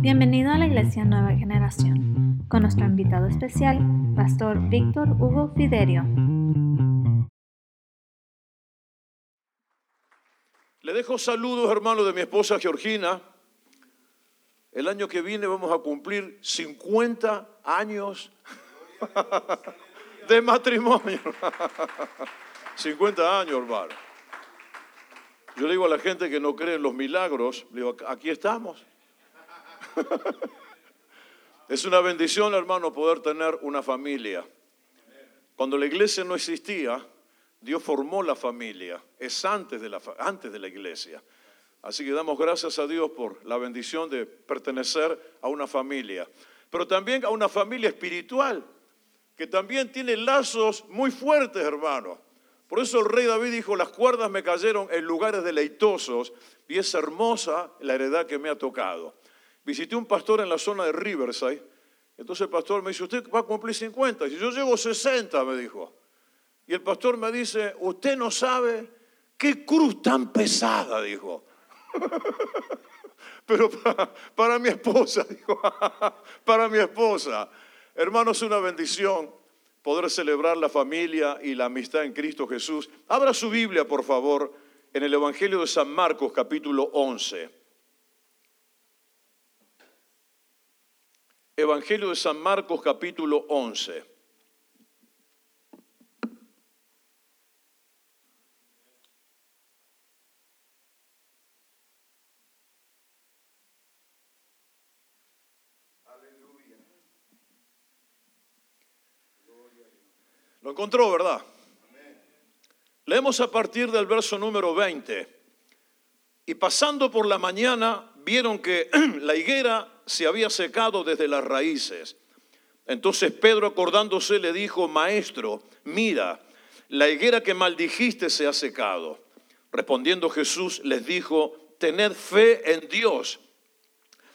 Bienvenido a la Iglesia Nueva Generación, con nuestro invitado especial, Pastor Víctor Hugo Fiderio. Le dejo saludos, hermano, de mi esposa Georgina. El año que viene vamos a cumplir 50 años de matrimonio. 50 años, hermano. Yo le digo a la gente que no cree en los milagros, le digo, aquí estamos. Es una bendición, hermano, poder tener una familia. Cuando la iglesia no existía, Dios formó la familia. Es antes de la, antes de la iglesia. Así que damos gracias a Dios por la bendición de pertenecer a una familia. Pero también a una familia espiritual, que también tiene lazos muy fuertes, hermano. Por eso el rey David dijo, las cuerdas me cayeron en lugares deleitosos y es hermosa la heredad que me ha tocado visité un pastor en la zona de Riverside. Entonces el pastor me dice, usted va a cumplir 50. Y yo llevo 60, me dijo. Y el pastor me dice, usted no sabe qué cruz tan pesada, dijo. Pero para, mi esposa, dijo, para mi esposa. Hermanos, una bendición poder celebrar la familia y la amistad en Cristo Jesús. Abra su Biblia, por favor, en el Evangelio de San Marcos, capítulo 11. Evangelio de San Marcos capítulo 11. Lo encontró, ¿verdad? Leemos a partir del verso número 20. Y pasando por la mañana, vieron que la higuera se había secado desde las raíces. Entonces Pedro acordándose le dijo, Maestro, mira, la higuera que maldijiste se ha secado. Respondiendo Jesús les dijo, tened fe en Dios,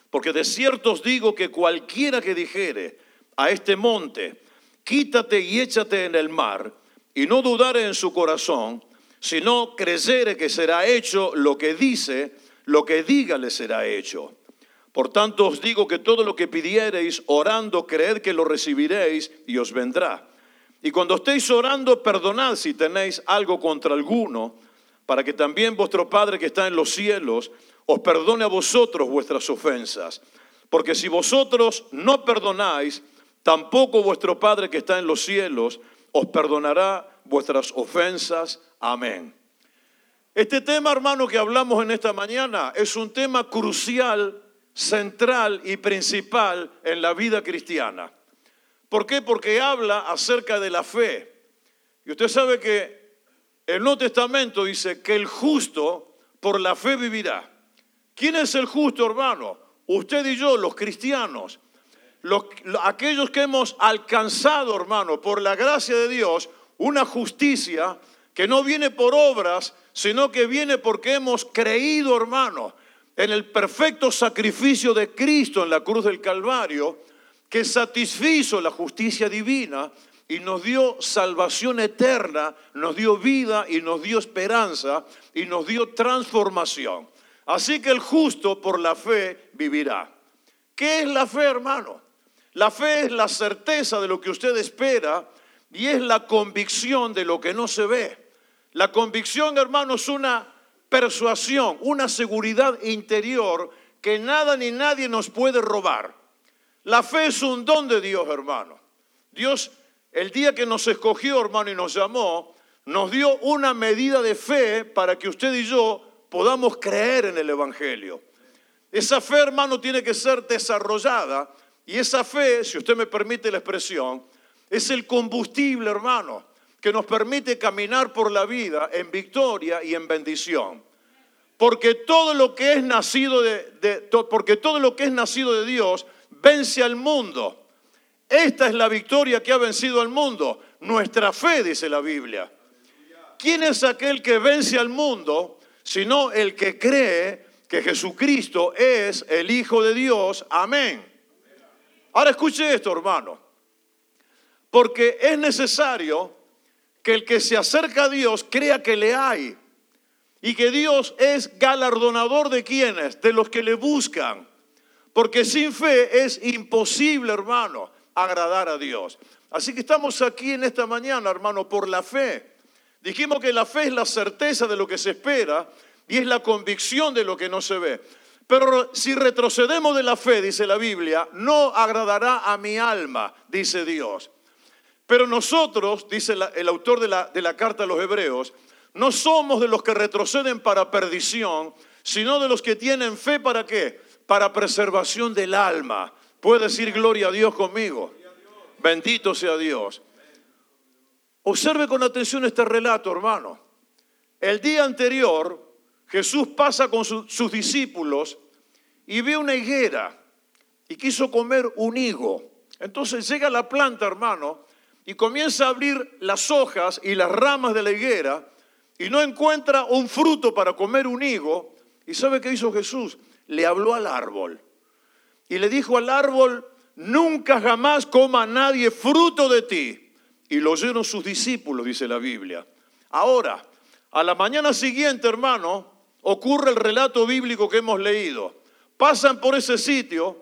porque de cierto os digo que cualquiera que dijere a este monte, quítate y échate en el mar, y no dudare en su corazón, sino creyere que será hecho lo que dice, lo que diga le será hecho. Por tanto os digo que todo lo que pidiereis orando, creed que lo recibiréis y os vendrá. Y cuando estéis orando, perdonad si tenéis algo contra alguno, para que también vuestro Padre que está en los cielos os perdone a vosotros vuestras ofensas. Porque si vosotros no perdonáis, tampoco vuestro Padre que está en los cielos os perdonará vuestras ofensas. Amén. Este tema, hermano, que hablamos en esta mañana es un tema crucial central y principal en la vida cristiana. ¿Por qué? Porque habla acerca de la fe. Y usted sabe que el Nuevo Testamento dice que el justo por la fe vivirá. ¿Quién es el justo, hermano? Usted y yo, los cristianos. Los, aquellos que hemos alcanzado, hermano, por la gracia de Dios, una justicia que no viene por obras, sino que viene porque hemos creído, hermano, en el perfecto sacrificio de Cristo en la cruz del Calvario, que satisfizo la justicia divina y nos dio salvación eterna, nos dio vida y nos dio esperanza y nos dio transformación. Así que el justo por la fe vivirá. ¿Qué es la fe, hermano? La fe es la certeza de lo que usted espera y es la convicción de lo que no se ve. La convicción, hermano, es una persuasión, una seguridad interior que nada ni nadie nos puede robar. La fe es un don de Dios, hermano. Dios, el día que nos escogió, hermano, y nos llamó, nos dio una medida de fe para que usted y yo podamos creer en el Evangelio. Esa fe, hermano, tiene que ser desarrollada y esa fe, si usted me permite la expresión, es el combustible, hermano, que nos permite caminar por la vida en victoria y en bendición. Porque todo lo que es nacido de, porque todo lo que es nacido de Dios vence al mundo. Esta es la victoria que ha vencido al mundo, nuestra fe, dice la Biblia. ¿Quién es aquel que vence al mundo sino el que cree que Jesucristo es el Hijo de Dios? Amén. Ahora escuche esto, hermano. Porque es necesario que el que se acerca a Dios crea que le hay y que Dios es galardonador de quienes, de los que le buscan. Porque sin fe es imposible, hermano, agradar a Dios. Así que estamos aquí en esta mañana, hermano, por la fe. Dijimos que la fe es la certeza de lo que se espera y es la convicción de lo que no se ve. Pero si retrocedemos de la fe, dice la Biblia, no agradará a mi alma, dice Dios. Pero nosotros, dice el autor de la, carta a los hebreos, no somos de los que retroceden para perdición, sino de los que tienen fe para qué? Para preservación del alma. Puede decir gloria a Dios conmigo. Bendito sea Dios. Observe con atención este relato, hermano. El día anterior, Jesús pasa con sus discípulos y ve una higuera y quiso comer un higo. Entonces llega la planta, hermano, y comienza a abrir las hojas y las ramas de la higuera y no encuentra un fruto para comer un higo. ¿Y sabe qué hizo Jesús? Le habló al árbol y le dijo al árbol, nunca jamás coma nadie fruto de ti. Y lo oyeron sus discípulos, dice la Biblia. Ahora, a la mañana siguiente, hermano, ocurre el relato bíblico que hemos leído. Pasan por ese sitio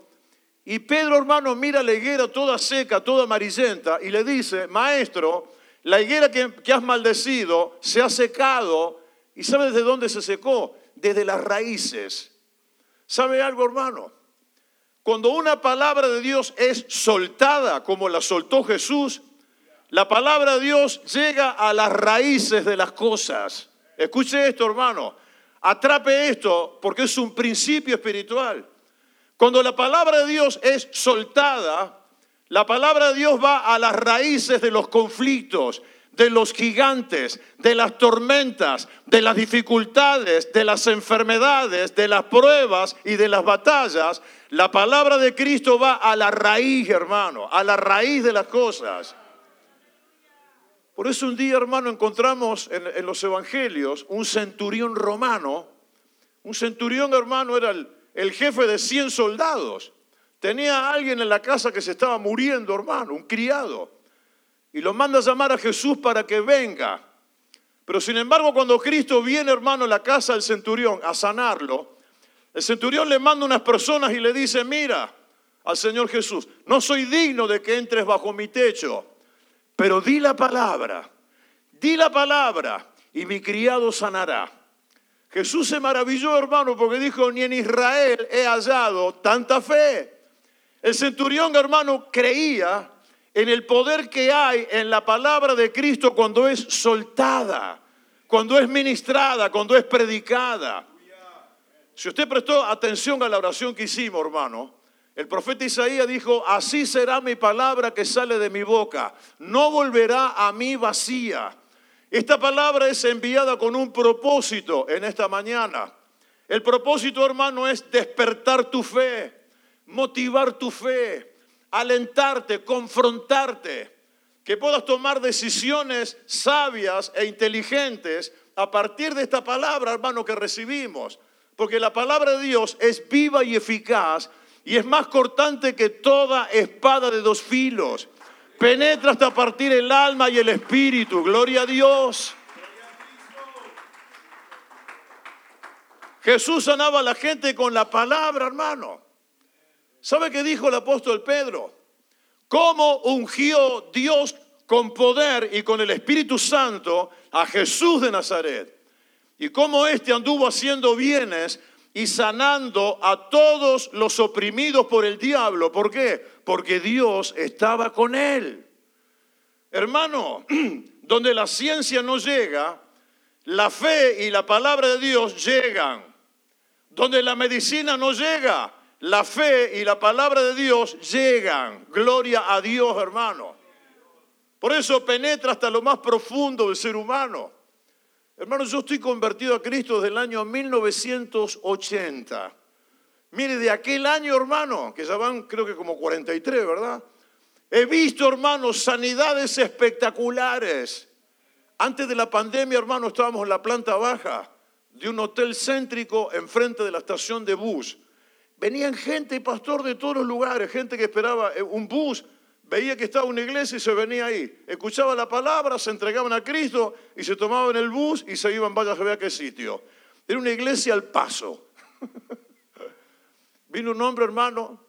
y Pedro, hermano, mira la higuera toda seca, toda amarillenta y le dice, maestro, la higuera que, has maldecido se ha secado. ¿Y sabe desde dónde se secó? Desde las raíces. ¿Sabe algo, hermano? Cuando una palabra de Dios es soltada, como la soltó Jesús, la palabra de Dios llega a las raíces de las cosas. Escuche esto, hermano. Atrape esto porque es un principio espiritual. Cuando la palabra de Dios es soltada, la palabra de Dios va a las raíces de los conflictos, de los gigantes, de las tormentas, de las dificultades, de las enfermedades, de las pruebas y de las batallas, la palabra de Cristo va a la raíz, hermano, a la raíz de las cosas. Por eso un día, hermano, encontramos en, los evangelios un centurión romano. Un centurión, hermano, era el, el jefe de 100 soldados. Tenía a alguien en la casa que se estaba muriendo, hermano, un criado y lo manda a llamar a Jesús para que venga. Pero sin embargo, cuando Cristo viene, hermano, a la casa del centurión a sanarlo, el centurión le manda unas personas y le dice, mira al Señor Jesús, no soy digno de que entres bajo mi techo, pero di la palabra, di la palabra y mi criado sanará. Jesús se maravilló, hermano, porque dijo, ni en Israel he hallado tanta fe. El centurión, hermano, creía en el poder que hay en la palabra de Cristo cuando es soltada, cuando es ministrada, cuando es predicada. Si usted prestó atención a la oración que hicimos, hermano, el profeta Isaías dijo, así será mi palabra que sale de mi boca, no volverá a mí vacía. Esta palabra es enviada con un propósito en esta mañana. El propósito, hermano, es despertar tu fe, motivar tu fe, alentarte, confrontarte, que puedas tomar decisiones sabias e inteligentes a partir de esta palabra, hermano, que recibimos. Porque la palabra de Dios es viva y eficaz y es más cortante que toda espada de dos filos. Penetra hasta partir el alma y el espíritu. Gloria a Dios. Jesús sanaba a la gente con la palabra, hermano. ¿Sabe qué dijo el apóstol Pedro? ¿Cómo ungió Dios con poder y con el Espíritu Santo a Jesús de Nazaret? Y cómo éste anduvo haciendo bienes y sanando a todos los oprimidos por el diablo. ¿Por qué? Porque Dios estaba con él. Hermano, donde la ciencia no llega, la fe y la palabra de Dios llegan. Donde la medicina no llega, la fe y la palabra de Dios llegan. Gloria a Dios, hermano. Por eso penetra hasta lo más profundo del ser humano. Hermano, yo estoy convertido a Cristo desde el año 1980. Mire, de aquel año, hermano, que ya van creo que como 43, ¿verdad? He visto, hermano, sanidades espectaculares. Antes de la pandemia, hermano, estábamos en la planta baja de un hotel céntrico enfrente de la estación de bus. Venían gente pastor de todos los lugares, gente que esperaba eh, un bus, veía que estaba una iglesia y se venía ahí. Escuchaba la palabra, se entregaban a Cristo y se tomaban el bus y se iban, vaya a ver a qué sitio. Era una iglesia al paso. Vino un hombre, hermano,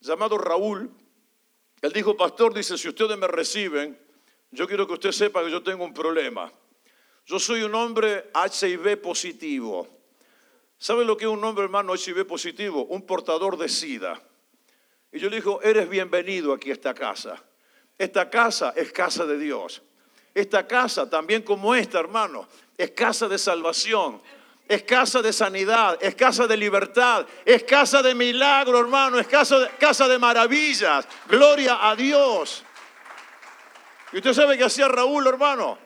llamado Raúl. Él dijo, pastor, dice, si ustedes me reciben, yo quiero que usted sepa que yo tengo un problema. Yo soy un hombre HIV positivo. ¿Sabe lo que es un hombre, hermano, HIV positivo? Un portador de SIDA. Y yo le digo, eres bienvenido aquí a esta casa. Esta casa es casa de Dios. Esta casa, también como esta, hermano, es casa de salvación. Es casa de sanidad, es casa de libertad, es casa de milagro, hermano, es casa de, casa de maravillas. Gloria a Dios. Y usted sabe que hacía Raúl, hermano.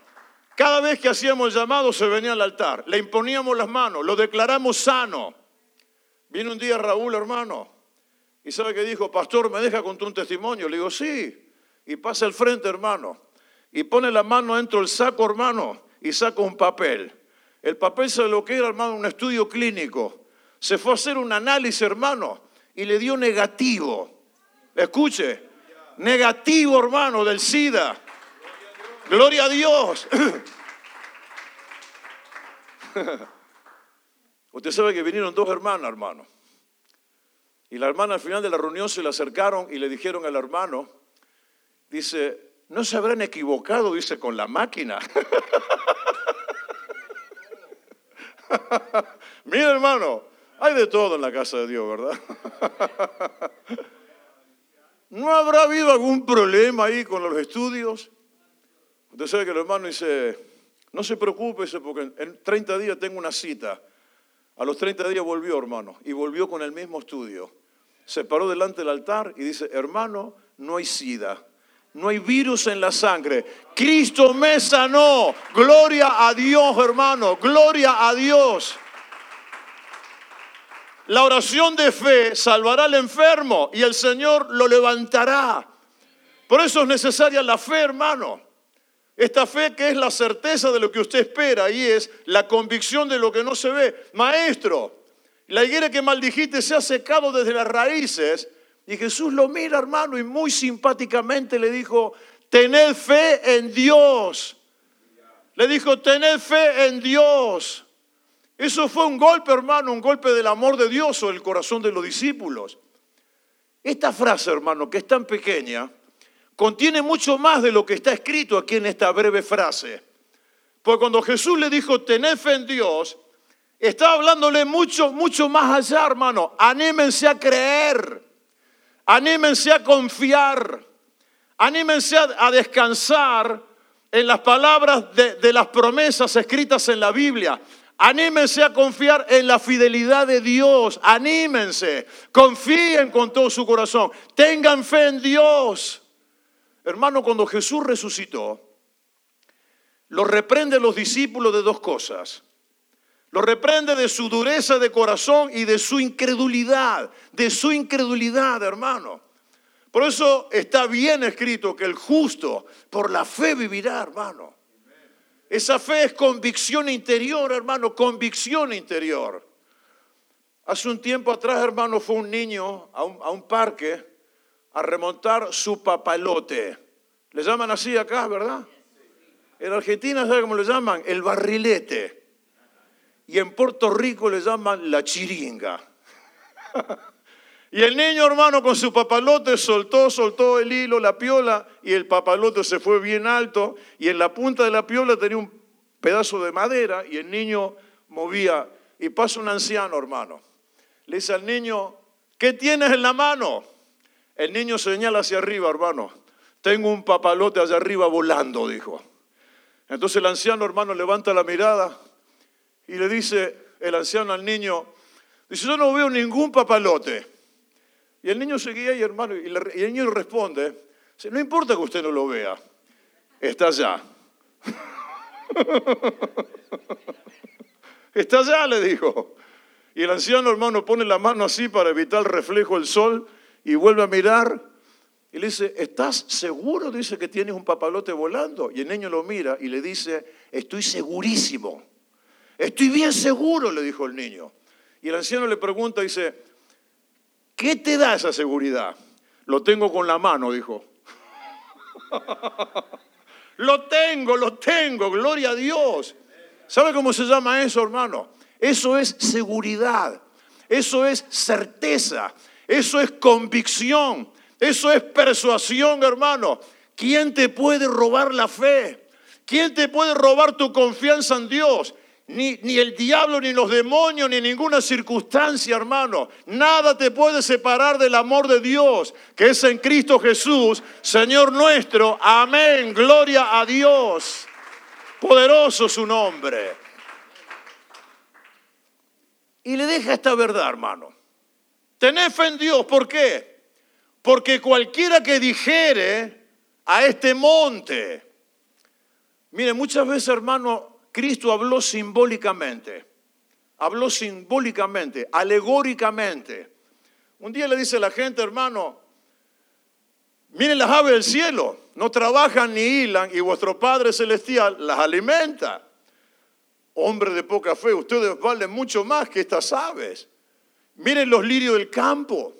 Cada vez que hacíamos el llamado se venía al altar, le imponíamos las manos, lo declaramos sano. Viene un día Raúl, hermano, y sabe que dijo, pastor, ¿me deja contar un testimonio? Le digo, sí. Y pasa al frente, hermano, y pone la mano dentro del saco, hermano, y saca un papel. El papel se lo que era, hermano, un estudio clínico. Se fue a hacer un análisis, hermano, y le dio negativo. Escuche, negativo, hermano, del SIDA. Gloria a Dios. Usted sabe que vinieron dos hermanas, hermano. Y la hermana al final de la reunión se le acercaron y le dijeron al hermano, dice, no se habrán equivocado, dice, con la máquina. Mira, hermano, hay de todo en la casa de Dios, ¿verdad? ¿No habrá habido algún problema ahí con los estudios? Usted sabe que el hermano dice, no se preocupe, porque en 30 días tengo una cita. A los 30 días volvió, hermano, y volvió con el mismo estudio. Se paró delante del altar y dice, hermano, no hay sida, no hay virus en la sangre. Cristo me sanó. Gloria a Dios, hermano, gloria a Dios. La oración de fe salvará al enfermo y el Señor lo levantará. Por eso es necesaria la fe, hermano. Esta fe que es la certeza de lo que usted espera y es la convicción de lo que no se ve. Maestro, la higuera que maldijiste se ha secado desde las raíces. Y Jesús lo mira, hermano, y muy simpáticamente le dijo, tened fe en Dios. Le dijo, tened fe en Dios. Eso fue un golpe, hermano, un golpe del amor de Dios o el corazón de los discípulos. Esta frase, hermano, que es tan pequeña, contiene mucho más de lo que está escrito aquí en esta breve frase. Porque cuando Jesús le dijo, tened fe en Dios, está hablándole mucho, mucho más allá, hermano. Anímense a creer, anímense a confiar, anímense a, descansar en las palabras de, de las promesas escritas en la Biblia. Anímense a confiar en la fidelidad de Dios. Anímense. Confíen con todo su corazón. Tengan fe en Dios. Hermano, cuando Jesús resucitó, lo reprende los discípulos de dos cosas. Lo reprende de su dureza de corazón y de su incredulidad, de su incredulidad, hermano. Por eso está bien escrito que el justo por la fe vivirá, hermano. Esa fe es convicción interior, hermano, convicción interior. Hace un tiempo atrás, hermano, fue un niño a un, a parque a remontar su papalote. Le llaman así acá, ¿verdad? En Argentina, ¿sabe cómo le llaman? El barrilete. Y en Puerto Rico le llaman la chiringa. y el niño hermano con su papalote soltó, soltó el hilo, la piola, y el papalote se fue bien alto, y en la punta de la piola tenía un pedazo de madera, y el niño movía, y pasa un anciano hermano. Le dice al niño, ¿qué tienes en la mano? El niño señala hacia arriba, hermano. Tengo un papalote allá arriba volando, dijo. Entonces el anciano, hermano, levanta la mirada y le dice el anciano al niño, dice, yo no veo ningún papalote. Y el niño seguía y, hermano, y, el niño responde, no importa que usted no lo vea, está allá. está allá, le dijo. Y el anciano, hermano, pone la mano así para evitar el reflejo del sol y vuelve a mirar y le dice, ¿estás seguro? Dice que tienes un papalote volando. Y el niño lo mira y le dice, estoy segurísimo. Estoy bien seguro, le dijo el niño. Y el anciano le pregunta, dice, ¿qué te da esa seguridad? Lo tengo con la mano, dijo. lo tengo, lo tengo, gloria a Dios. ¿Sabe cómo se llama eso, hermano? Eso es seguridad. eso es certeza, eso es convicción, eso es persuasión, hermano. ¿Quién te puede robar la fe? ¿Quién te puede robar tu confianza en Dios? Ni, ni, el diablo, ni los demonios, ni ninguna circunstancia, hermano. Nada te puede separar del amor de Dios, que es en Cristo Jesús, Señor nuestro. Amén. Gloria a Dios. Poderoso su nombre. Y le deja esta verdad, hermano. Tened fe en Dios. ¿Por qué? Porque cualquiera que dijere a este monte, mire, muchas veces, hermano, Cristo habló simbólicamente, habló simbólicamente, alegóricamente. Un día le dice a la gente, hermano, miren las aves del cielo, no trabajan ni hilan y vuestro Padre Celestial las alimenta. Hombre de poca fe, ustedes valen mucho más que estas aves. Miren los lirios del campo.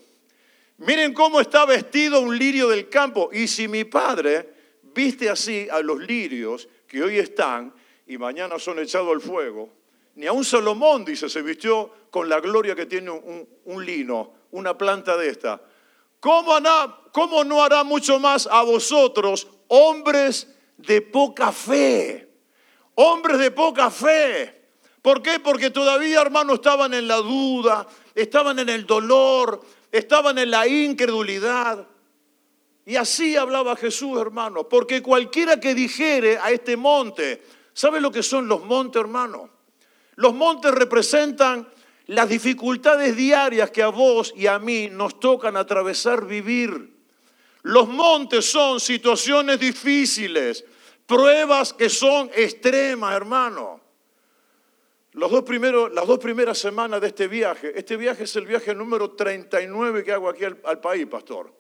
Miren cómo está vestido un lirio del campo. Y si mi padre viste así a los lirios que hoy están y mañana son echados al fuego, ni a un Salomón, dice, se vistió con la gloria que tiene un, lino, una planta de esta. ¿Cómo, ¿Cómo no hará mucho más a vosotros, hombres de poca fe? Hombres de poca fe. ¿Por qué? Porque todavía, hermanos, estaban en la duda, estaban en el dolor, estaban en la incredulidad. Y así hablaba Jesús, hermano, porque cualquiera que dijere a este monte, ¿sabe lo que son los montes, hermano? Los montes representan las dificultades diarias que a vos y a mí nos tocan atravesar, vivir. Los montes son situaciones difíciles, Pruebas que son extremas, hermano. Las dos primeras semanas de este viaje, este viaje es el viaje número 39 que hago aquí al, al país, pastor.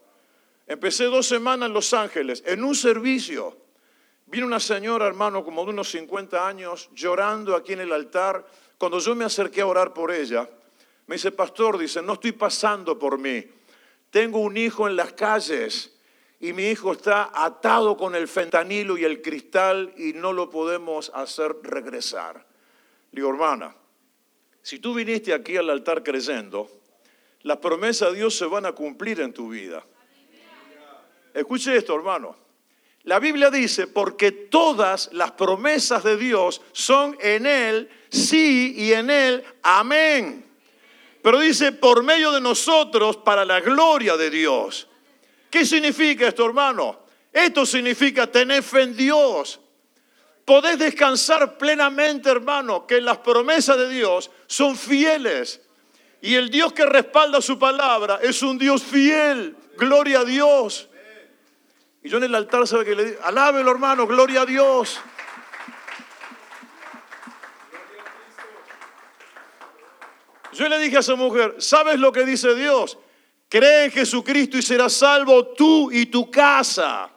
Empecé dos semanas en Los Ángeles, en un servicio. Vino una señora, hermano, como de unos 50 años, llorando aquí en el altar. Cuando yo me acerqué a orar por ella, me dice, pastor, dice, no estoy pasando por mí. Tengo un hijo en las calles y mi hijo está atado con el fentanilo y el cristal y no lo podemos hacer regresar. Le digo, hermana, si tú viniste aquí al altar creyendo, las promesas de Dios se van a cumplir en tu vida. Escuche esto, hermano. La Biblia dice, porque todas las promesas de Dios son en Él, sí, y en Él, amén. Pero dice, por medio de nosotros, para la gloria de Dios. ¿Qué significa esto, hermano? Esto significa tener fe en Dios. Podés descansar plenamente, hermano, que las promesas de Dios son fieles. Y el Dios que respalda su palabra es un Dios fiel. Gloria a Dios. Y yo en el altar, ¿sabe que le digo? Alábelo, hermano, gloria a Dios. Yo le dije a esa mujer, ¿sabes lo que dice Dios? Cree en Jesucristo y serás salvo tú y tu casa.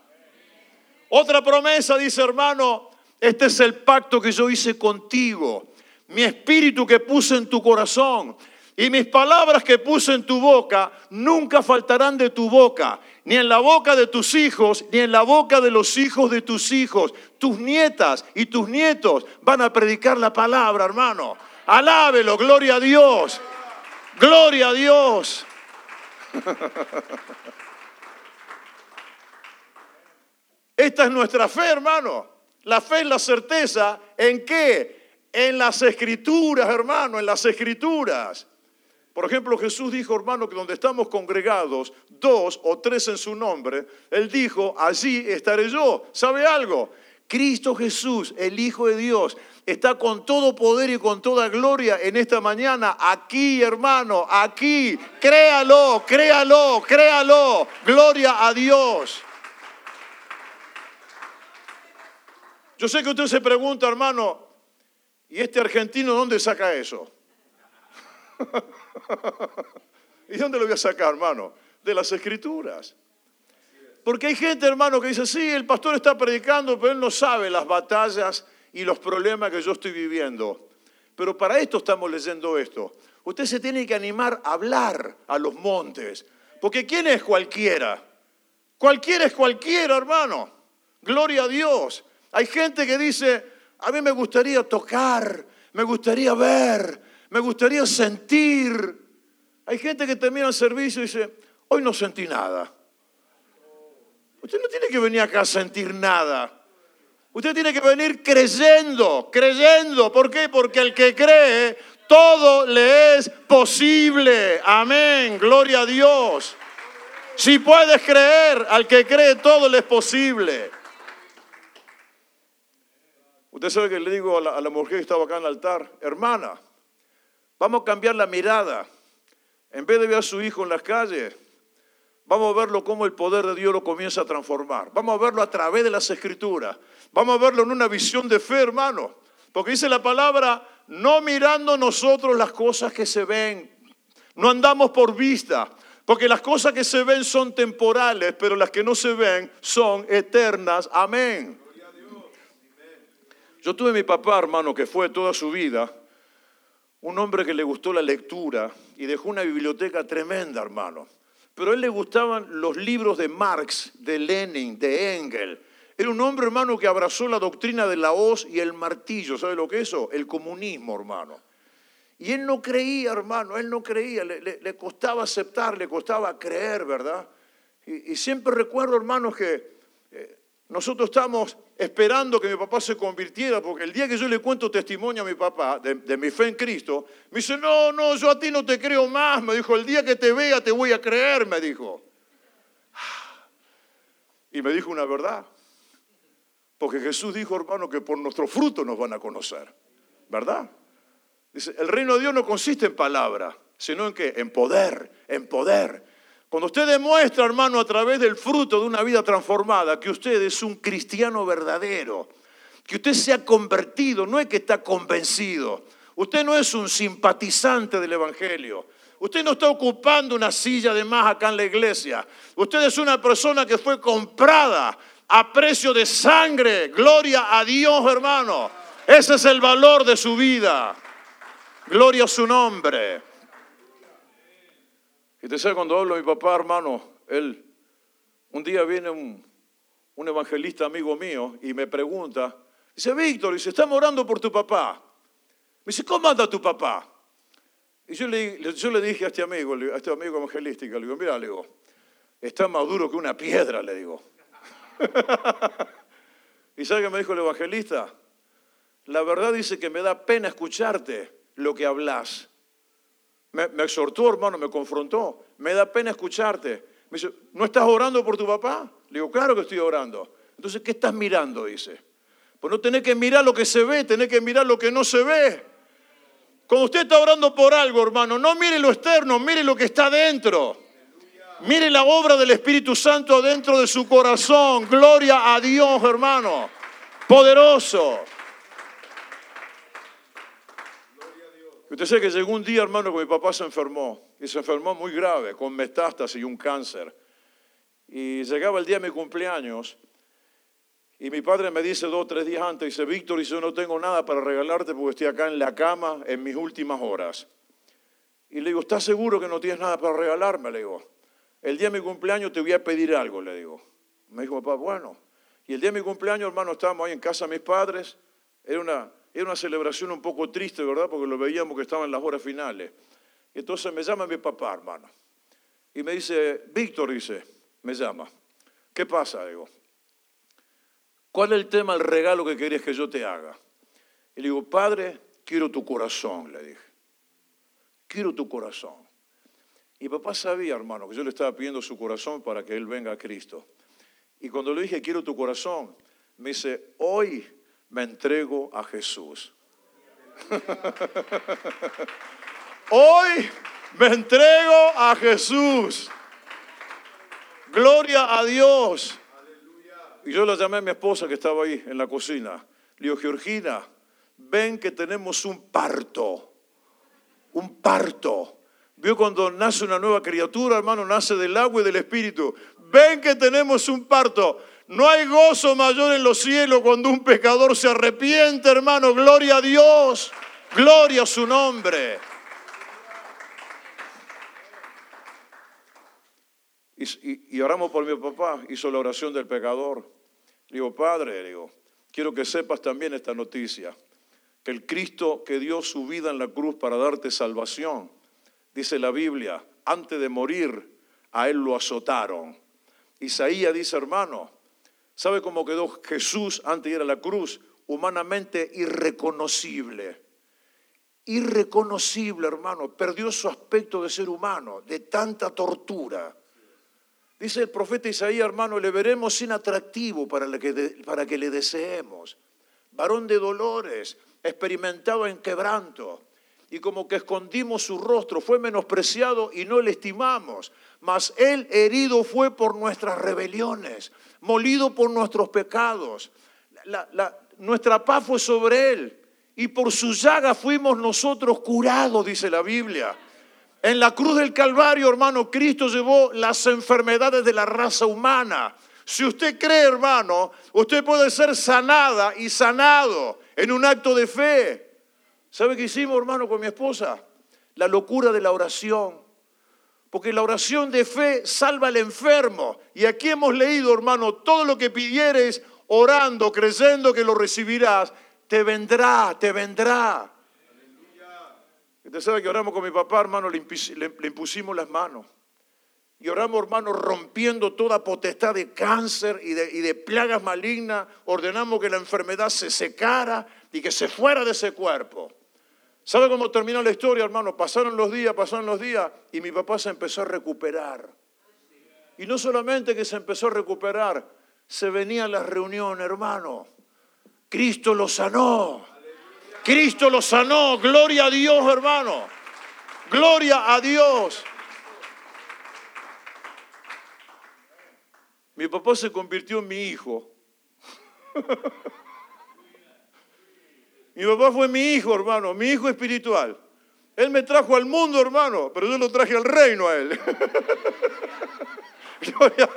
Otra promesa dice, hermano, este es el pacto que yo hice contigo. Mi espíritu que puse en tu corazón y mis palabras que puse en tu boca nunca faltarán de tu boca, ni en la boca de tus hijos, ni en la boca de los hijos de tus hijos. Tus nietas y tus nietos van a predicar la palabra, hermano. Alábelo, gloria a Dios. Gloria a Dios. Esta es nuestra fe, hermano. La fe es la certeza en qué? En las escrituras, hermano, en las escrituras. Por ejemplo, Jesús dijo, hermano, que donde estamos congregados, dos o tres en su nombre, Él dijo, allí estaré yo. ¿Sabe algo? Cristo Jesús, el Hijo de Dios, está con todo poder y con toda gloria en esta mañana, aquí hermano, aquí. Créalo, créalo, créalo. Gloria a Dios. Yo sé que usted se pregunta, hermano, ¿y este argentino dónde saca eso? ¿Y dónde lo voy a sacar, hermano? De las escrituras. Porque hay gente, hermano, que dice, sí, el pastor está predicando, pero él no sabe las batallas y los problemas que yo estoy viviendo. Pero para esto estamos leyendo esto. Usted se tiene que animar a hablar a los montes. Porque ¿quién es cualquiera? Cualquiera es cualquiera, hermano. Gloria a Dios. Hay gente que dice, a mí me gustaría tocar, me gustaría ver, me gustaría sentir. Hay gente que termina el servicio y dice, hoy no sentí nada. Usted no tiene que venir acá a sentir nada. Usted tiene que venir creyendo, creyendo. ¿Por qué? Porque el que cree, todo le es posible. Amén. Gloria a Dios. Si puedes creer, al que cree, todo le es posible. Usted sabe que le digo a la, a la mujer que estaba acá en el altar, hermana, vamos a cambiar la mirada. En vez de ver a su hijo en las calles, vamos a verlo como el poder de Dios lo comienza a transformar. Vamos a verlo a través de las escrituras. Vamos a verlo en una visión de fe, hermano. Porque dice la palabra, no mirando nosotros las cosas que se ven. No andamos por vista. Porque las cosas que se ven son temporales, pero las que no se ven son eternas. Amén. Yo tuve mi papá, hermano, que fue toda su vida un hombre que le gustó la lectura y dejó una biblioteca tremenda, hermano. Pero a él le gustaban los libros de Marx, de Lenin, de Engel. Era un hombre, hermano, que abrazó la doctrina de la hoz y el martillo. ¿Sabe lo que es eso? El comunismo, hermano. Y él no creía, hermano, él no creía. Le, le- costaba aceptar, le costaba creer, ¿verdad? Y, y siempre recuerdo, hermanos, que nosotros estamos esperando que mi papá se convirtiera, porque el día que yo le cuento testimonio a mi papá de, mi fe en Cristo, me dice, no, no, yo a ti no te creo más, me dijo, el día que te vea te voy a creer, me dijo. Y me dijo una verdad, porque Jesús dijo, hermano, que por nuestro fruto nos van a conocer, ¿verdad? Dice, el reino de Dios no consiste en palabra, sino en qué? En poder, en poder. Cuando usted demuestra, hermano, a través del fruto de una vida transformada, que usted es un cristiano verdadero, que usted se ha convertido, no es que está convencido. Usted no es un simpatizante del Evangelio. Usted no está ocupando una silla de más acá en la iglesia. Usted es una persona que fue comprada a precio de sangre. Gloria a Dios, hermano. Ese es el valor de su vida. Gloria a su nombre. Y te sabe cuando hablo de mi papá, hermano, él, un día viene un, un evangelista amigo mío y me pregunta, dice, Víctor, dice, estamos orando por tu papá. Me dice, ¿cómo anda tu papá? Y yo le, yo le dije a este amigo, a este amigo evangelístico, le digo, mira, le digo, está más duro que una piedra, le digo. ¿Y sabe qué me dijo el evangelista? La verdad dice que me da pena escucharte lo que hablas. Me, exhortó, hermano, me confrontó. Me da pena escucharte. Me dice, ¿no estás orando por tu papá? Le digo, claro que estoy orando. Entonces, ¿qué estás mirando? Dice. Pues no tenés que mirar lo que se ve, tenés que mirar lo que no se ve. Cuando usted está orando por algo, hermano, no mire lo externo, mire lo que está dentro. Mire la obra del Espíritu Santo dentro de su corazón. Gloria a Dios, hermano. Poderoso. Usted sabe que llegó un día, hermano, que mi papá se enfermó. Y se enfermó muy grave, con metástasis y un cáncer. Y llegaba el día de mi cumpleaños. Y mi padre me dice dos o tres días antes, dice, Víctor, dice, yo no tengo nada para regalarte porque estoy acá en la cama en mis últimas horas. Y le digo, ¿estás seguro que no tienes nada para regalarme? Le digo, el día de mi cumpleaños te voy a pedir algo, le digo. Me dijo, papá, bueno. Y el día de mi cumpleaños, hermano, estábamos ahí en casa de mis padres. Era una, era una celebración un poco triste, ¿verdad? Porque lo veíamos que estaban las horas finales. Y entonces me llama mi papá, hermano. Y me dice, Víctor, dice, me llama. ¿Qué pasa? Digo, ¿cuál es el tema, el regalo que querías que yo te haga? Y le digo, padre, quiero tu corazón, le dije. Quiero tu corazón. Y papá sabía, hermano, que yo le estaba pidiendo su corazón para que él venga a Cristo. Y cuando le dije, quiero tu corazón, me dice, hoy me entrego a Jesús. hoy me entrego a Jesús. Gloria a Dios. Y yo la llamé a mi esposa que estaba ahí en la cocina. Le Georgina, ven que tenemos un parto. Un parto. Vio cuando nace una nueva criatura, hermano, nace del agua y del espíritu. Ven que tenemos un parto. No hay gozo mayor en los cielos cuando un pecador se arrepiente, hermano. Gloria a Dios. Gloria a su nombre. Y, oramos por mi papá, hizo la oración del pecador. Digo, Padre, digo, quiero que sepas también esta noticia, que el Cristo que dio su vida en la cruz para darte salvación, dice la Biblia, antes de morir, a él lo azotaron. Isaías dice, hermano, ¿sabe cómo quedó Jesús antes de ir a la cruz? Humanamente irreconocible. Irreconocible, hermano. Perdió su aspecto de ser humano, de tanta tortura. Dice el profeta Isaías, hermano, le veremos sin atractivo para, que, para que le deseemos. Varón de dolores, experimentado en quebranto y como que escondimos su rostro, fue menospreciado y no le estimamos, mas él herido fue por nuestras rebeliones, molido por nuestros pecados. nuestra paz fue sobre él y por su llaga fuimos nosotros curados, dice la Biblia. En la cruz del Calvario, hermano, Cristo llevó las enfermedades de la raza humana. Si usted cree, hermano, usted puede ser sanada y sanado en un acto de fe. ¿Sabe qué hicimos, hermano, con mi esposa? La locura de la oración. Porque la oración de fe salva al enfermo. Y aquí hemos leído, hermano, todo lo que pidieres orando, creyendo que lo recibirás, te vendrá, te vendrá. Usted sabe que oramos con mi papá, hermano, le, impusimos las manos. Y oramos, hermano, rompiendo toda potestad de cáncer y de, y de plagas malignas. Ordenamos que la enfermedad se secara y que se fuera de ese cuerpo. ¿Sabe cómo terminó la historia, hermano? Pasaron los días, pasaron los días y mi papá se empezó a recuperar. Y no solamente que se empezó a recuperar, se venía a las reuniones, hermano. Cristo lo sanó. Cristo lo sanó. Gloria a Dios, hermano. Gloria a Dios. Mi papá se convirtió en mi hijo. Mi papá fue mi hijo, hermano, mi hijo espiritual. Él me trajo al mundo, hermano, pero yo lo traje al reino a él. Gloria.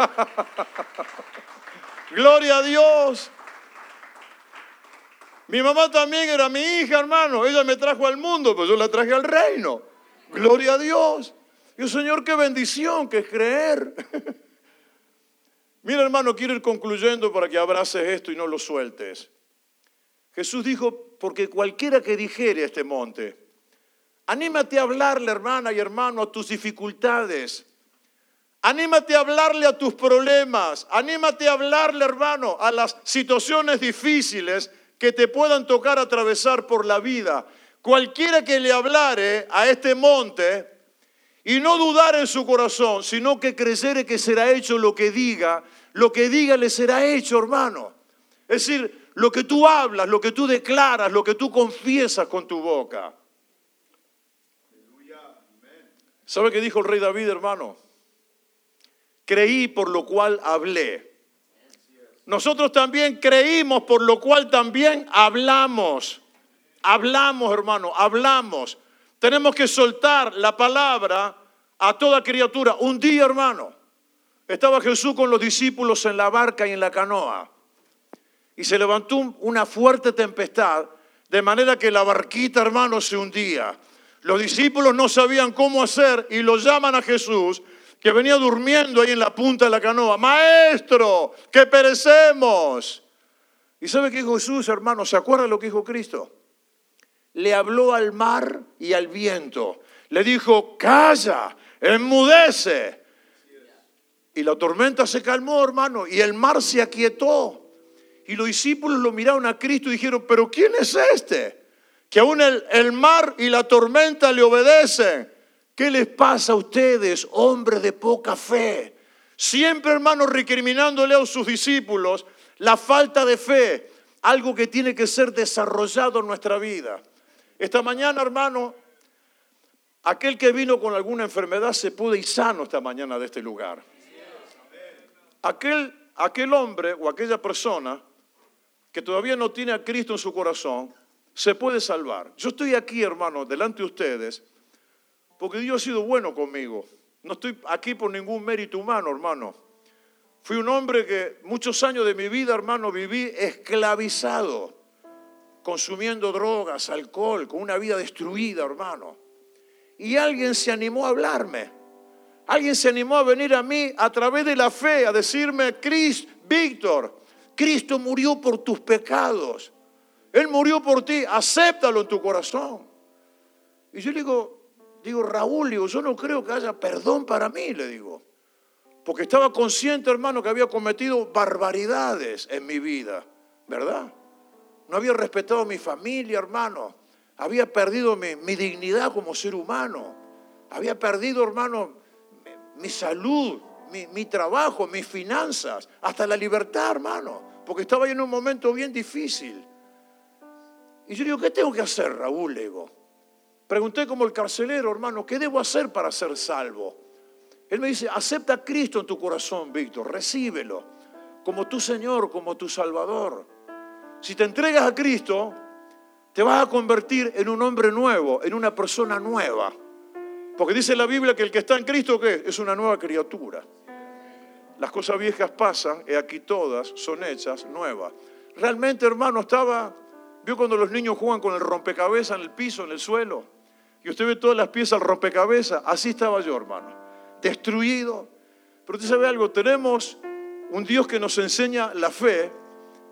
Gloria a Dios. Mi mamá también era mi hija, hermano. Ella me trajo al mundo, pero yo la traje al reino. Gloria a Dios. Y Señor, qué bendición que es creer. Mira, hermano, quiero ir concluyendo para que abraces esto y no lo sueltes. Jesús dijo, porque cualquiera que dijere este monte, anímate a hablarle, hermana y hermano, a tus dificultades. Anímate a hablarle a tus problemas. Anímate a hablarle, hermano, a las situaciones difíciles que te puedan tocar atravesar por la vida. Cualquiera que le hablare a este monte y no dudar en su corazón, sino que creyere que será hecho lo que diga, lo que diga le será hecho, hermano. Es decir, lo que tú hablas, lo que tú declaras, lo que tú confiesas con tu boca. ¿Sabe qué dijo el rey David, hermano? Creí por lo cual hablé. Nosotros también creímos por lo cual también hablamos. Hablamos, hermano, hablamos. Tenemos que soltar la palabra a toda criatura. Un día, hermano, estaba Jesús con los discípulos en la barca y en la canoa y se levantó una fuerte tempestad, de manera que la barquita, hermano, se hundía. Los discípulos no sabían cómo hacer y lo llaman a Jesús, que venía durmiendo ahí en la punta de la canoa. Maestro, que perecemos. ¿Y sabe qué Jesús, hermano? ¿Se acuerda lo que dijo Cristo? Le habló al mar y al viento. Le dijo, calla, enmudece. Y la tormenta se calmó, hermano, y el mar se aquietó. Y los discípulos lo miraron a Cristo y dijeron, pero ¿quién es este? Que aún el, mar y la tormenta le obedecen. ¿Qué les pasa a ustedes, hombres de poca fe? Siempre, hermanos, recriminándole a sus discípulos la falta de fe, algo que tiene que ser desarrollado en nuestra vida. Esta mañana, hermano, aquel que vino con alguna enfermedad se pudo ir sano esta mañana de este lugar. Aquel, aquel hombre o aquella persona que todavía no tiene a Cristo en su corazón, se puede salvar. Yo estoy aquí, hermano, delante de ustedes, porque Dios ha sido bueno conmigo. No estoy aquí por ningún mérito humano, hermano. Fui un hombre que muchos años de mi vida, hermano, viví esclavizado, consumiendo drogas, alcohol, con una vida destruida, hermano. Y alguien se animó a hablarme. Alguien se animó a venir a mí a través de la fe, a decirme, Cris, Víctor, Cristo murió por tus pecados. Él murió por ti, acéptalo en tu corazón. Y yo le digo, digo, Raúl, yo no creo que haya perdón para mí, le digo. Porque estaba consciente, hermano, que había cometido barbaridades en mi vida, ¿verdad? No había respetado a mi familia, hermano. Había perdido mi, dignidad como ser humano. Había perdido, hermano, mi, salud, mi, trabajo, mis finanzas, hasta la libertad, hermano. Porque estaba en un momento bien difícil. Y yo digo, ¿qué tengo que hacer, Raúl? Le digo. Pregunté como el carcelero, hermano, ¿qué debo hacer para ser salvo? Él me dice, acepta a Cristo en tu corazón, Víctor, recíbelo como tu Señor, como tu Salvador. Si te entregas a Cristo, te vas a convertir en un hombre nuevo, en una persona nueva. Porque dice la Biblia que el que está en Cristo, ¿qué? Es una nueva criatura. Las cosas viejas pasan y aquí todas son hechas nuevas. Realmente, hermano, estaba, vio cuando los niños juegan con el rompecabezas en el piso, en el suelo y usted ve todas las piezas al rompecabezas, así estaba yo, hermano, destruido. Pero usted sabe algo, tenemos un Dios que nos enseña la fe,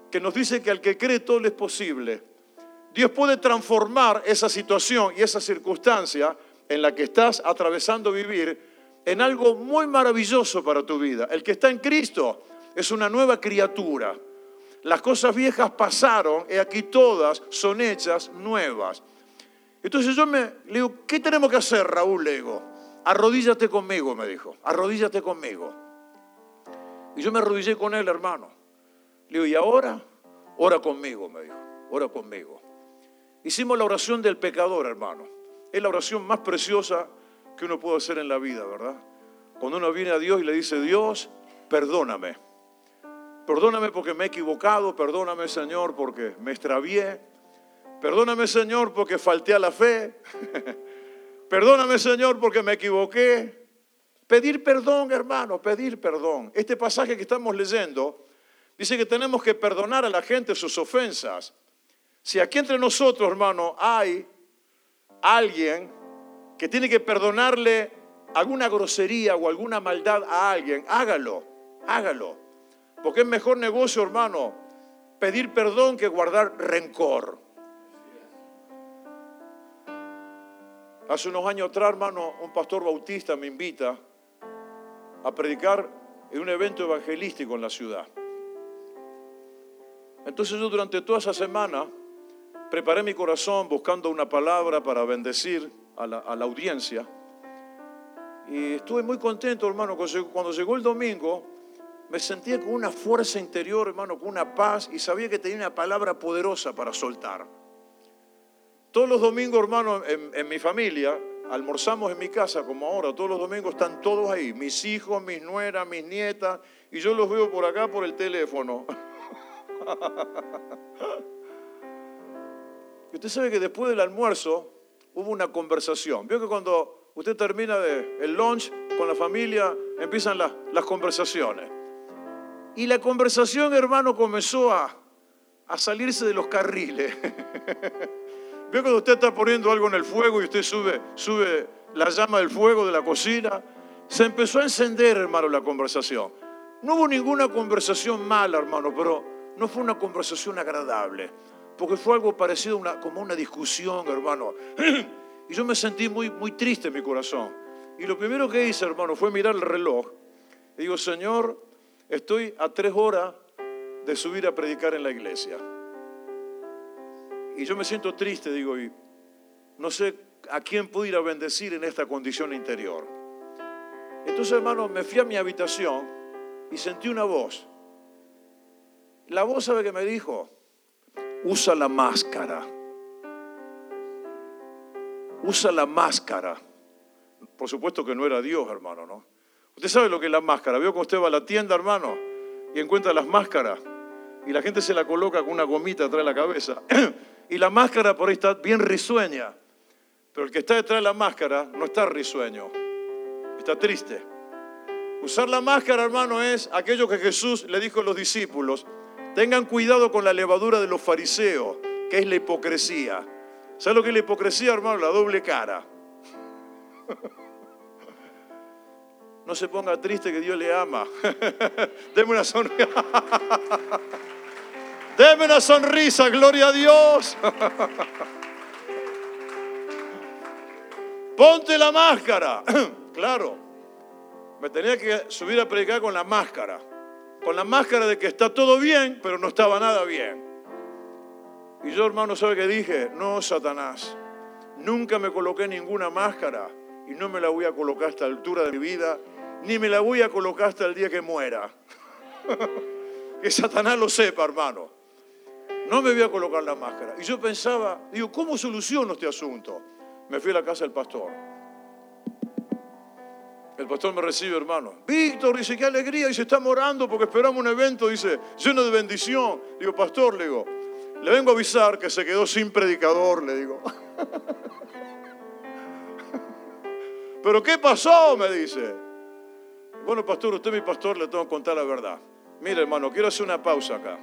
que nos dice que al que cree todo le es posible. Dios puede transformar esa situación y esa circunstancia en la que estás atravesando vivir en algo muy maravilloso para tu vida. El que está en Cristo es una nueva criatura. Las cosas viejas pasaron y aquí todas son hechas nuevas. Entonces yo me le digo, ¿qué tenemos que hacer, Raúl? Le digo, arrodíllate conmigo, me dijo, arrodíllate conmigo. Y yo me arrodillé con él, hermano. Le digo, ¿y ahora? Ora conmigo, me dijo, ora conmigo. Hicimos la oración del pecador, hermano. Es la oración más preciosa que uno puede hacer en la vida, ¿verdad? Cuando uno viene a Dios y le dice, Dios, perdóname. Perdóname porque me he equivocado, perdóname Señor porque me extravié, Perdóname Señor porque falté a la fe. Perdóname Señor porque me equivoqué. Pedir perdón, hermano, pedir perdón. Este pasaje que estamos leyendo dice que tenemos que perdonar a la gente sus ofensas. Si aquí entre nosotros, hermano, hay alguien que tiene que perdonarle alguna grosería o alguna maldad a alguien, hágalo, hágalo. Porque es mejor negocio, hermano, pedir perdón que guardar rencor. Hace unos años atrás, hermano, un pastor bautista me invita a predicar en un evento evangelístico en la ciudad. Entonces yo durante toda esa semana preparé mi corazón buscando una palabra para bendecir a la, audiencia. Y estuve muy contento, hermano, cuando llegó el domingo, me sentía con una fuerza interior, hermano, con una paz y sabía que tenía una palabra poderosa para soltar. Todos los domingos, hermano, en, mi familia, almorzamos en mi casa como ahora, todos los domingos están todos ahí, mis hijos, mis nueras, mis nietas, y yo los veo por acá por el teléfono. y usted sabe que después del almuerzo hubo una conversación. Vio que cuando usted termina de, el lunch con la familia, empiezan las, las conversaciones. Y la conversación, hermano, comenzó a, a salirse de los carriles. Ve cuando usted está poniendo algo en el fuego y usted sube, sube la llama del fuego de la cocina. Se empezó a encender, hermano, la conversación. No hubo ninguna conversación mala, hermano, pero no fue una conversación agradable. Porque fue algo parecido a una, como una discusión, hermano. Y yo me sentí muy, muy triste en mi corazón. Y lo primero que hice, hermano, fue mirar el reloj. Y digo, Señor, estoy a tres horas de subir a predicar en la iglesia. Y yo me siento triste, digo, y no sé a quién puedo ir a bendecir en esta condición interior. Entonces, hermano, me fui a mi habitación y sentí una voz. La voz, ¿sabe qué me dijo? Usa la máscara. Usa la máscara. Por supuesto que no era Dios, hermano, ¿no? Usted sabe lo que es la máscara. Veo que usted va a la tienda, hermano, y encuentra las máscaras. Y la gente se la coloca con una gomita atrás de la cabeza. y la máscara por ahí está bien risueña. Pero el que está detrás de la máscara no está risueño, está triste. Usar la máscara, hermano, es aquello que Jesús le dijo a los discípulos. Tengan cuidado con la levadura de los fariseos, que es la hipocresía. ¿Sabes lo que es la hipocresía, hermano? La doble cara. No se ponga triste que Dios le ama. Deme una sonrisa. Deme una sonrisa, gloria a Dios. ponte la máscara. claro, me tenía que subir a predicar con la máscara. Con la máscara de que está todo bien, pero no estaba nada bien. Y yo, hermano, ¿sabe qué dije? No, Satanás, nunca me coloqué ninguna máscara y no me la voy a colocar a esta altura de mi vida, ni me la voy a colocar hasta el día que muera. que Satanás lo sepa, hermano. No me voy a colocar la máscara. Y yo pensaba, digo, ¿cómo soluciono este asunto? Me fui a la casa del pastor. El pastor me recibe, hermano. Víctor, dice, qué alegría. Dice, estamos orando porque esperamos un evento, dice, lleno de bendición. Digo, pastor, le digo, le vengo a avisar que se quedó sin predicador, le digo. ¿Pero qué pasó? Me dice. Bueno, pastor, usted mi pastor, le tengo que contar la verdad. Mire, hermano, quiero hacer una pausa acá.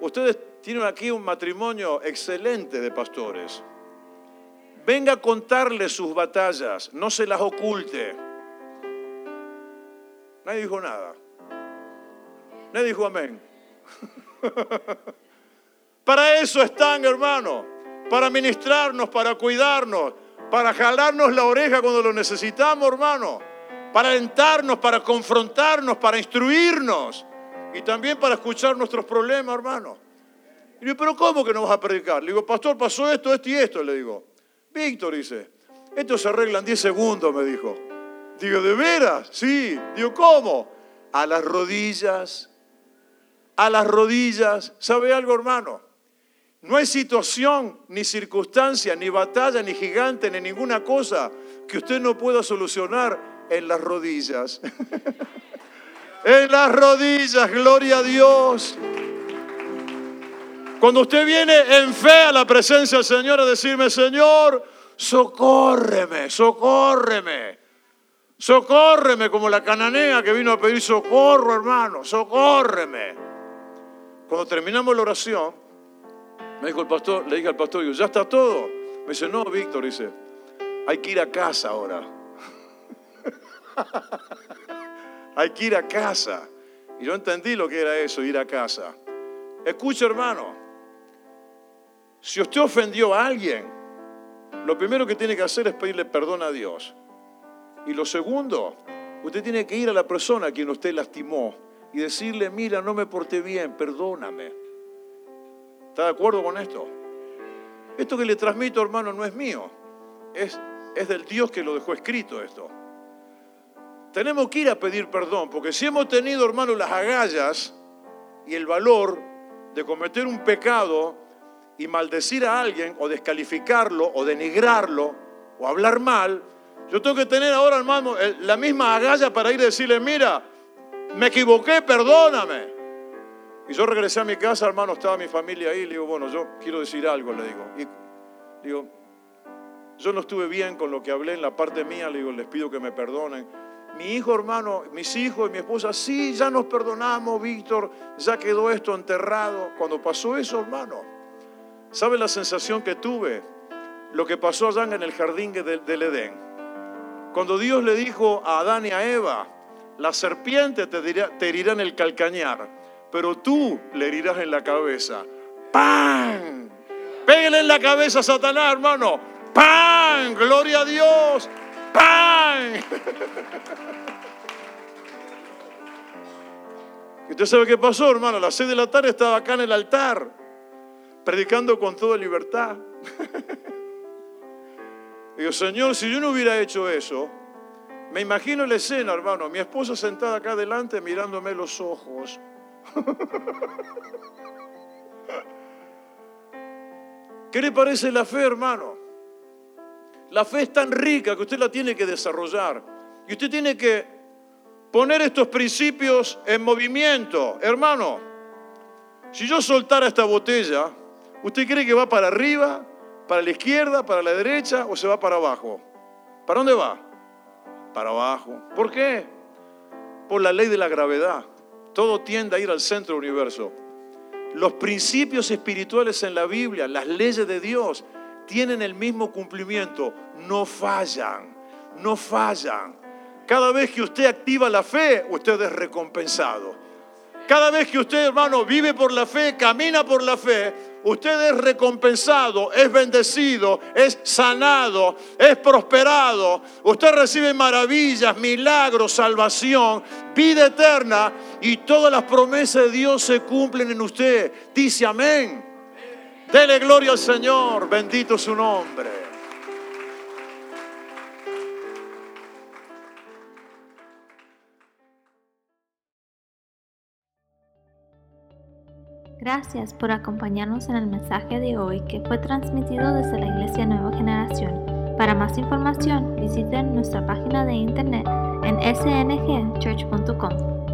Ustedes tienen aquí un matrimonio excelente de pastores. Venga a contarle sus batallas, no se las oculte. Nadie dijo nada. Nadie dijo amén. para eso están, hermano. Para ministrarnos, para cuidarnos, para jalarnos la oreja cuando lo necesitamos, hermano. Para alentarnos, para confrontarnos, para instruirnos. Y también para escuchar nuestros problemas, hermano. Y digo, pero ¿cómo que no vas a predicar? Le digo, pastor, pasó esto, esto y esto. Le digo, Víctor dice, esto se arregla en 10 segundos, me dijo. Digo, ¿de veras? Sí. Digo, ¿cómo? A las rodillas. A las rodillas. ¿Sabe algo, hermano? No hay situación, ni circunstancia, ni batalla, ni gigante, ni ninguna cosa que usted no pueda solucionar en las rodillas. en las rodillas, gloria a Dios. Cuando usted viene en fe a la presencia del Señor a decirme, Señor, socórreme, socórreme. Socórreme como la cananea que vino a pedir socorro, hermano, socórreme. Cuando terminamos la oración, me dijo el pastor, le dije al pastor, ¿ya está todo? Me dice, no, Víctor, dice, hay que ir a casa ahora. hay que ir a casa. Y yo entendí lo que era eso, ir a casa. Escucha, hermano, si usted ofendió a alguien, lo primero que tiene que hacer es pedirle perdón a Dios. Y lo segundo, usted tiene que ir a la persona a quien usted lastimó y decirle, mira, no me porté bien, perdóname. ¿Está de acuerdo con esto? Esto que le transmito, hermano, no es mío. Es, es del Dios que lo dejó escrito esto. Tenemos que ir a pedir perdón, porque si hemos tenido, hermano, las agallas y el valor de cometer un pecado y maldecir a alguien o descalificarlo o denigrarlo o hablar mal, yo tengo que tener ahora, hermano, la misma agalla para ir a decirle, mira, me equivoqué, perdóname. Y yo regresé a mi casa, hermano, estaba mi familia ahí, le digo, bueno, yo quiero decir algo, le digo. Y digo, yo no estuve bien con lo que hablé en la parte mía, le digo, les pido que me perdonen. Mi hijo, hermano, mis hijos y mi esposa, sí, ya nos perdonamos, Víctor, ya quedó esto enterrado. Cuando pasó eso, hermano, ¿sabe la sensación que tuve? Lo que pasó allá en el jardín del Edén. Cuando Dios le dijo a Adán y a Eva, la serpiente te, herirá en el calcañar, pero tú le herirás en la cabeza. ¡Pam! Pégale en la cabeza a Satanás, hermano. ¡Pam! Gloria a Dios. ¡Pam! ¿Y usted sabe qué pasó, hermano? A las seis de la tarde estaba acá en el altar, predicando con toda libertad. Digo, Señor, si yo no hubiera hecho eso, me imagino la escena, hermano, mi esposa sentada acá adelante mirándome los ojos. ¿Qué le parece la fe, hermano? La fe es tan rica que usted la tiene que desarrollar. Y usted tiene que poner estos principios en movimiento. Hermano, si yo soltara esta botella, ¿usted cree que va para arriba ¿Para la izquierda, para la derecha o se va para abajo? ¿Para dónde va? Para abajo. ¿Por qué? Por la ley de la gravedad. Todo tiende a ir al centro del universo. Los principios espirituales en la Biblia, las leyes de Dios, tienen el mismo cumplimiento. No fallan, no fallan. Cada vez que usted activa la fe, usted es recompensado. Cada vez que usted, hermano, vive por la fe, camina por la fe, usted es recompensado, es bendecido, es sanado, es prosperado. Usted recibe maravillas, milagros, salvación, vida eterna y todas las promesas de Dios se cumplen en usted. Dice amén. Dele gloria al Señor, bendito su nombre. Gracias por acompañarnos en el mensaje de hoy que fue transmitido desde la Iglesia Nueva Generación. Para más información, visiten nuestra página de internet en sngchurch.com.